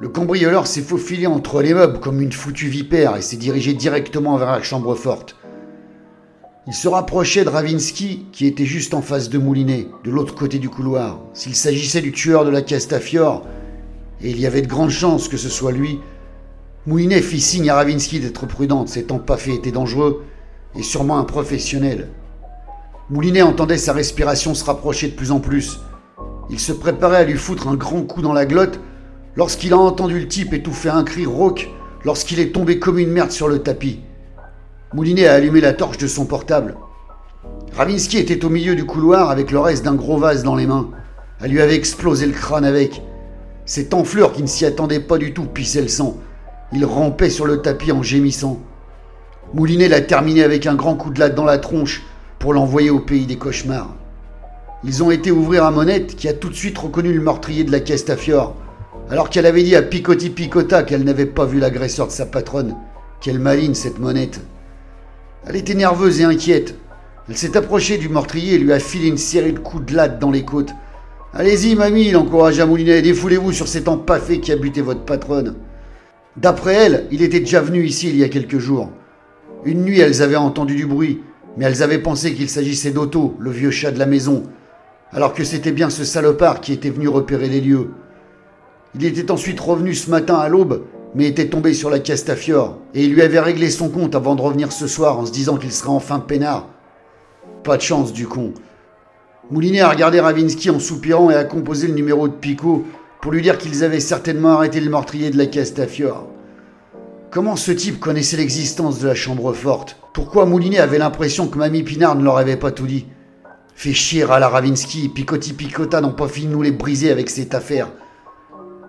Le cambrioleur s'est faufilé entre les meubles comme une foutue vipère et s'est dirigé directement vers la chambre forte. Il se rapprochait de Ravinsky, qui était juste en face de Moulinet, de l'autre côté du couloir. S'il s'agissait du tueur de la Castafiore, et il y avait de grandes chances que ce soit lui, Moulinet fit signe à Ravinsky d'être prudent, cet empaffé était dangereux et sûrement un professionnel. Moulinet entendait sa respiration se rapprocher de plus en plus. Il se préparait à lui foutre un grand coup dans la glotte lorsqu'il a entendu le type étouffer un cri rauque lorsqu'il est tombé comme une merde sur le tapis. Moulinet a allumé la torche de son portable. Ravinsky était au milieu du couloir avec le reste d'un gros vase dans les mains. Elle lui avait explosé le crâne avec. Cette enflure qui ne s'y attendait pas du tout pissait le sang. Il rampait sur le tapis en gémissant. Moulinet l'a terminé avec un grand coup de latte dans la tronche pour l'envoyer au pays des cauchemars. Ils ont été ouvrir à Monette qui a tout de suite reconnu le meurtrier de la Castafiore, alors qu'elle avait dit à Picotti Picota qu'elle n'avait pas vu l'agresseur de sa patronne. Quelle maligne cette Monette Elle était nerveuse et inquiète. Elle s'est approchée du meurtrier et lui a filé une série de coups de latte dans les côtes. Allez-y, mamie, il encouragea Moulinet, défoulez-vous sur cet empaffé qui a buté votre patronne. D'après elle, il était déjà venu ici il y a quelques jours. Une nuit, elles avaient entendu du bruit, mais elles avaient pensé qu'il s'agissait d'Otto, le vieux chat de la maison, alors que c'était bien ce salopard qui était venu repérer les lieux. Il était ensuite revenu ce matin à l'aube, mais était tombé sur la Castafiore, et il lui avait réglé son compte avant de revenir ce soir en se disant qu'il serait enfin peinard. Pas de chance du con. Moulinet a regardé Ravinsky en soupirant et a composé le numéro de Pico pour lui dire qu'ils avaient certainement arrêté le meurtrier de la Castafiore. Comment ce type connaissait l'existence de la chambre forte? Pourquoi Moulinet avait l'impression que Mamie Pinard ne leur avait pas tout dit? Fait chier à la Ravinsky, Picotti Picota n'ont pas fini de nous les briser avec cette affaire.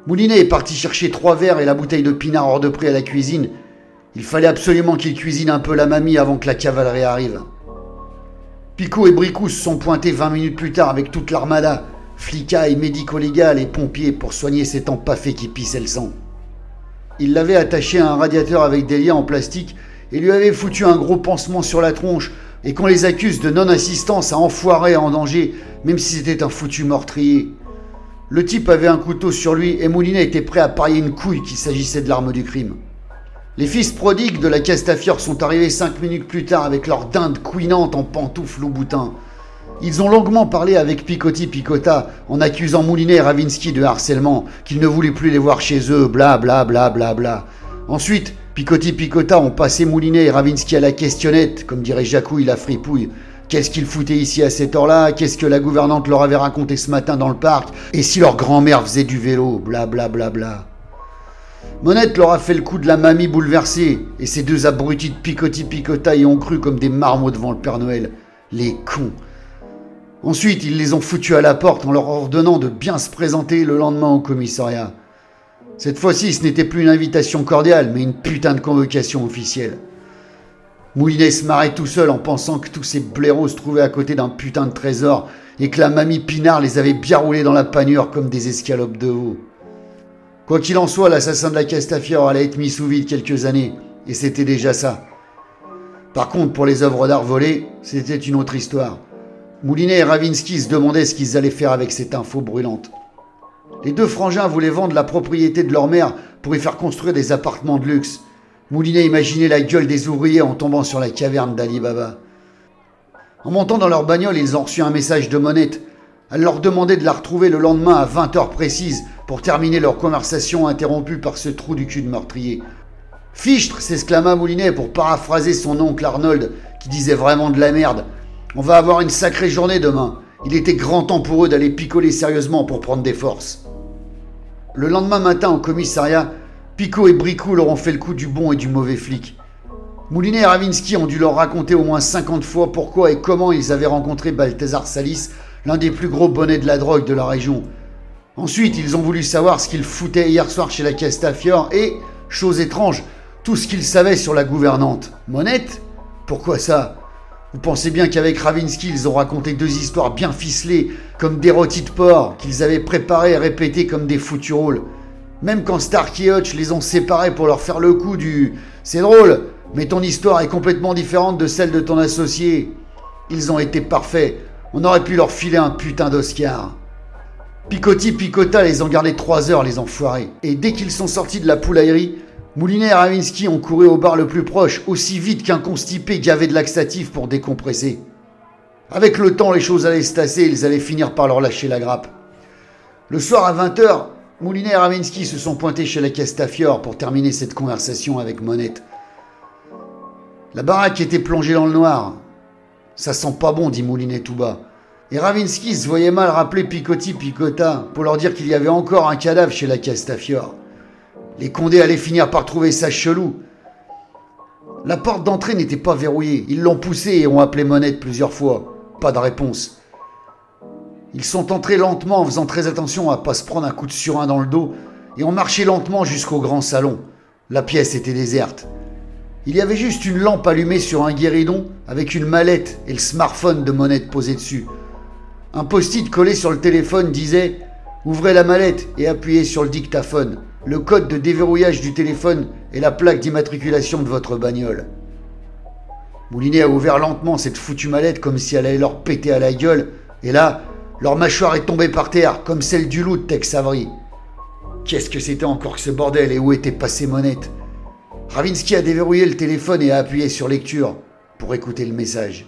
Moulinet est parti chercher trois verres et la bouteille de pinard hors de prix à la cuisine. Il fallait absolument qu'il cuisine un peu la mamie avant que la cavalerie arrive. Picot et Bricous sont pointés 20 minutes plus tard avec toute l'armada, flicailles, médico-légal et pompiers pour soigner cet empaffé qui pissait le sang. Il l'avait attaché à un radiateur avec des liens en plastique et lui avait foutu un gros pansement sur la tronche et qu'on les accuse de non-assistance à enfoirer en danger, même si c'était un foutu meurtrier. Le type avait un couteau sur lui et Moulinet était prêt à parier une couille qu'il s'agissait de l'arme du crime. Les fils prodigues de la Castafiore sont arrivés cinq minutes plus tard avec leur dinde couinante en pantoufles au boutin. Ils ont longuement parlé avec Picotti Picota en accusant Moulinet et Ravinsky de harcèlement, qu'ils ne voulaient plus les voir chez eux, bla bla bla bla bla. Ensuite, Picotti Picota ont passé Moulinet et Ravinsky à la questionnette, comme dirait Jacouille la fripouille. Qu'est-ce qu'ils foutaient ici à cette heure-là? Qu'est-ce que la gouvernante leur avait raconté ce matin dans le parc? Et si leur grand-mère faisait du vélo? Bla bla bla bla. Monette leur a fait le coup de la mamie bouleversée, et ces deux abrutis de Picotti Picota y ont cru comme des marmots devant le Père Noël. Les cons Ensuite, ils les ont foutus à la porte en leur ordonnant de bien se présenter le lendemain au commissariat. Cette fois-ci, ce n'était plus une invitation cordiale, mais une putain de convocation officielle. Moulinet se marrait tout seul en pensant que tous ces blaireaux se trouvaient à côté d'un putain de trésor et que la mamie Pinard les avait bien roulés dans la panure comme des escalopes de veau. Quoi qu'il en soit, l'assassin de la Castafiore allait être mis sous vide quelques années, et c'était déjà ça. Par contre, pour les œuvres d'art volées, c'était une autre histoire. Moulinet et Ravinsky se demandaient ce qu'ils allaient faire avec cette info brûlante. Les deux frangins voulaient vendre la propriété de leur mère pour y faire construire des appartements de luxe. Moulinet imaginait la gueule des ouvriers en tombant sur la caverne d'Ali Baba. En montant dans leur bagnole, ils ont reçu un message de Monette. Elle leur demandait de la retrouver le lendemain à 20 heures précises pour terminer leur conversation interrompue par ce trou du cul de meurtrier. Fichtre s'exclama Moulinet pour paraphraser son oncle Arnold, qui disait vraiment de la merde. On va avoir une sacrée journée demain. Il était grand temps pour eux d'aller picoler sérieusement pour prendre des forces. Le lendemain matin au commissariat, Picot et Bricou leur ont fait le coup du bon et du mauvais flic. Moulinet et Ravinsky ont dû leur raconter au moins 50 fois pourquoi et comment ils avaient rencontré Balthazar Salis, l'un des plus gros bonnets de la drogue de la région. Ensuite, ils ont voulu savoir ce qu'ils foutaient hier soir chez la Castafiore et, chose étrange, tout ce qu'ils savaient sur la gouvernante. Monette? Pourquoi ça? Vous pensez bien qu'avec Ravinsky, ils ont raconté deux histoires bien ficelées, comme des rôtis de porc, qu'ils avaient préparées et répétées comme des foutus rôles. Même quand Stark et Hutch les ont séparés pour leur faire le coup du C'est drôle, mais ton histoire est complètement différente de celle de ton associé. Ils ont été parfaits. On aurait pu leur filer un putain d'Oscar. Picotti picota les ont gardés trois heures, les enfoirés. Et dès qu'ils sont sortis de la poulaillerie, Moulinet et Ravinsky ont couru au bar le plus proche, aussi vite qu'un constipé gavé de laxatif pour décompresser. Avec le temps, les choses allaient se tasser, ils allaient finir par leur lâcher la grappe. Le soir à 20h, Moulinet et Ravinsky se sont pointés chez la Castafiore pour terminer cette conversation avec Monette. La baraque était plongée dans le noir. Ça sent pas bon, dit Moulinet tout bas. Et Ravinsky se voyait mal rappeler Picotti Picota pour leur dire qu'il y avait encore un cadavre chez la Castafiore. Les Condés allaient finir par trouver ça chelou. La porte d'entrée n'était pas verrouillée. Ils l'ont poussée et ont appelé Monette plusieurs fois. Pas de réponse. Ils sont entrés lentement en faisant très attention à pas se prendre un coup de surin dans le dos et ont marché lentement jusqu'au grand salon. La pièce était déserte. Il y avait juste une lampe allumée sur un guéridon avec une mallette et le smartphone de Monette posé dessus. Un post-it collé sur le téléphone disait Ouvrez la mallette et appuyez sur le dictaphone. Le code de déverrouillage du téléphone et la plaque d'immatriculation de votre bagnole. Moulinet a ouvert lentement cette foutue mallette comme si elle allait leur péter à la gueule, et là, leur mâchoire est tombée par terre, comme celle du loup de Tex Avery. Qu'est-ce que c'était encore que ce bordel et où était passée Monette? Ravinsky a déverrouillé le téléphone et a appuyé sur lecture pour écouter le message.